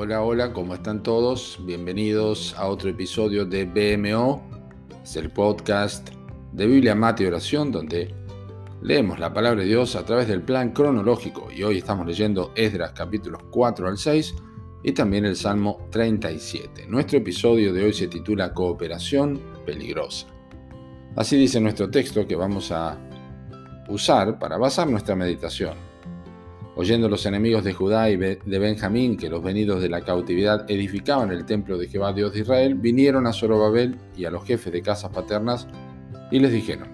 Hola, hola, ¿cómo están todos? Bienvenidos a otro episodio de BMO, es el podcast de Biblia, Mate y Oración, donde leemos la palabra de Dios a través del plan cronológico. Y hoy estamos leyendo Esdras capítulos 4 al 6 y también el Salmo 37. Nuestro episodio de hoy se titula Cooperación peligrosa. Así dice nuestro texto que vamos a usar para basar nuestra meditación oyendo los enemigos de Judá y de Benjamín que los venidos de la cautividad edificaban el templo de Jehová Dios de Israel, vinieron a Zorobabel y a los jefes de casas paternas y les dijeron,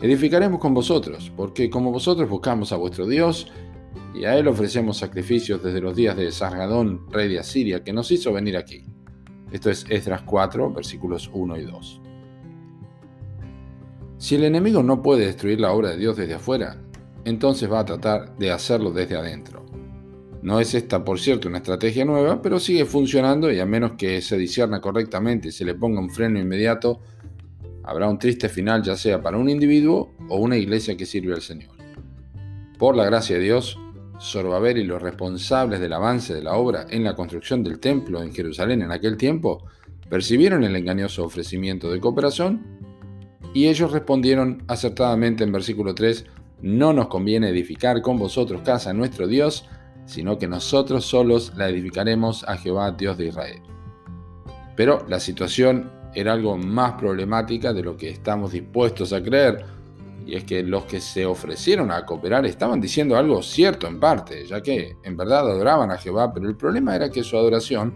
edificaremos con vosotros, porque como vosotros buscamos a vuestro Dios, y a él ofrecemos sacrificios desde los días de Sargadón, rey de Asiria, que nos hizo venir aquí. Esto es Esdras 4, versículos 1 y 2. Si el enemigo no puede destruir la obra de Dios desde afuera, entonces va a tratar de hacerlo desde adentro. No es esta, por cierto, una estrategia nueva, pero sigue funcionando y a menos que se disierna correctamente y se le ponga un freno inmediato, habrá un triste final ya sea para un individuo o una iglesia que sirve al Señor. Por la gracia de Dios, Zorobabel y los responsables del avance de la obra en la construcción del templo en Jerusalén en aquel tiempo percibieron el engañoso ofrecimiento de cooperación y ellos respondieron acertadamente en versículo 3 no nos conviene edificar con vosotros casa nuestro Dios, sino que nosotros solos la edificaremos a Jehová, Dios de Israel. Pero la situación era algo más problemática de lo que estamos dispuestos a creer, y es que los que se ofrecieron a cooperar estaban diciendo algo cierto en parte, ya que en verdad adoraban a Jehová, pero el problema era que su adoración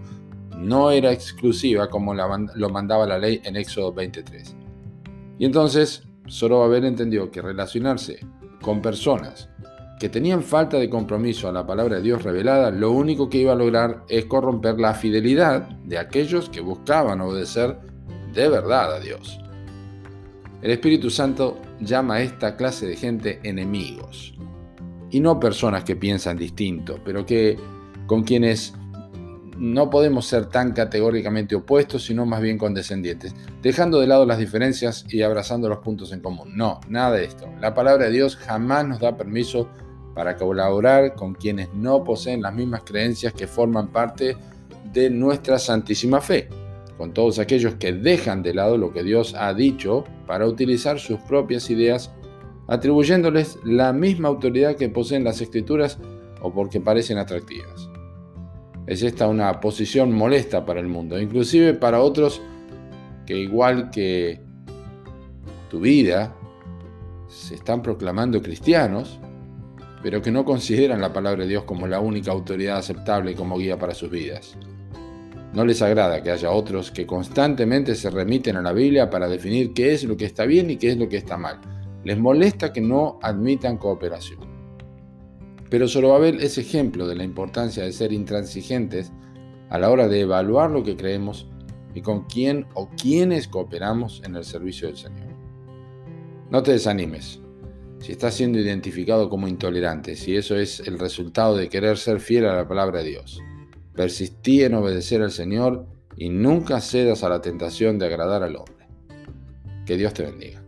no era exclusiva como lo mandaba la ley en Éxodo 23. Y entonces Zorobabel entendió que relacionarse con personas que tenían falta de compromiso a la palabra de Dios revelada, lo único que iba a lograr es corromper la fidelidad de aquellos que buscaban obedecer de verdad a Dios. El Espíritu Santo llama a esta clase de gente enemigos, y no personas que piensan distinto, pero que con quienes no podemos ser tan categóricamente opuestos, sino más bien condescendientes, dejando de lado las diferencias y abrazando los puntos en común. No, nada de esto. La palabra de Dios jamás nos da permiso para colaborar con quienes no poseen las mismas creencias que forman parte de nuestra santísima fe, con todos aquellos que dejan de lado lo que Dios ha dicho para utilizar sus propias ideas, atribuyéndoles la misma autoridad que poseen las escrituras o porque parecen atractivas. Es esta una posición molesta para el mundo, inclusive para otros que igual que tu vida, se están proclamando cristianos, pero que no consideran la palabra de Dios como la única autoridad aceptable como guía para sus vidas. No les agrada que haya otros que constantemente se remiten a la Biblia para definir qué es lo que está bien y qué es lo que está mal. Les molesta que no admitan cooperación. Pero Zorobabel es ejemplo de la importancia de ser intransigentes a la hora de evaluar lo que creemos y con quién o quiénes cooperamos en el servicio del Señor. No te desanimes. Si estás siendo identificado como intolerante, si eso es el resultado de querer ser fiel a la palabra de Dios, persistí en obedecer al Señor y nunca cedas a la tentación de agradar al hombre. Que Dios te bendiga.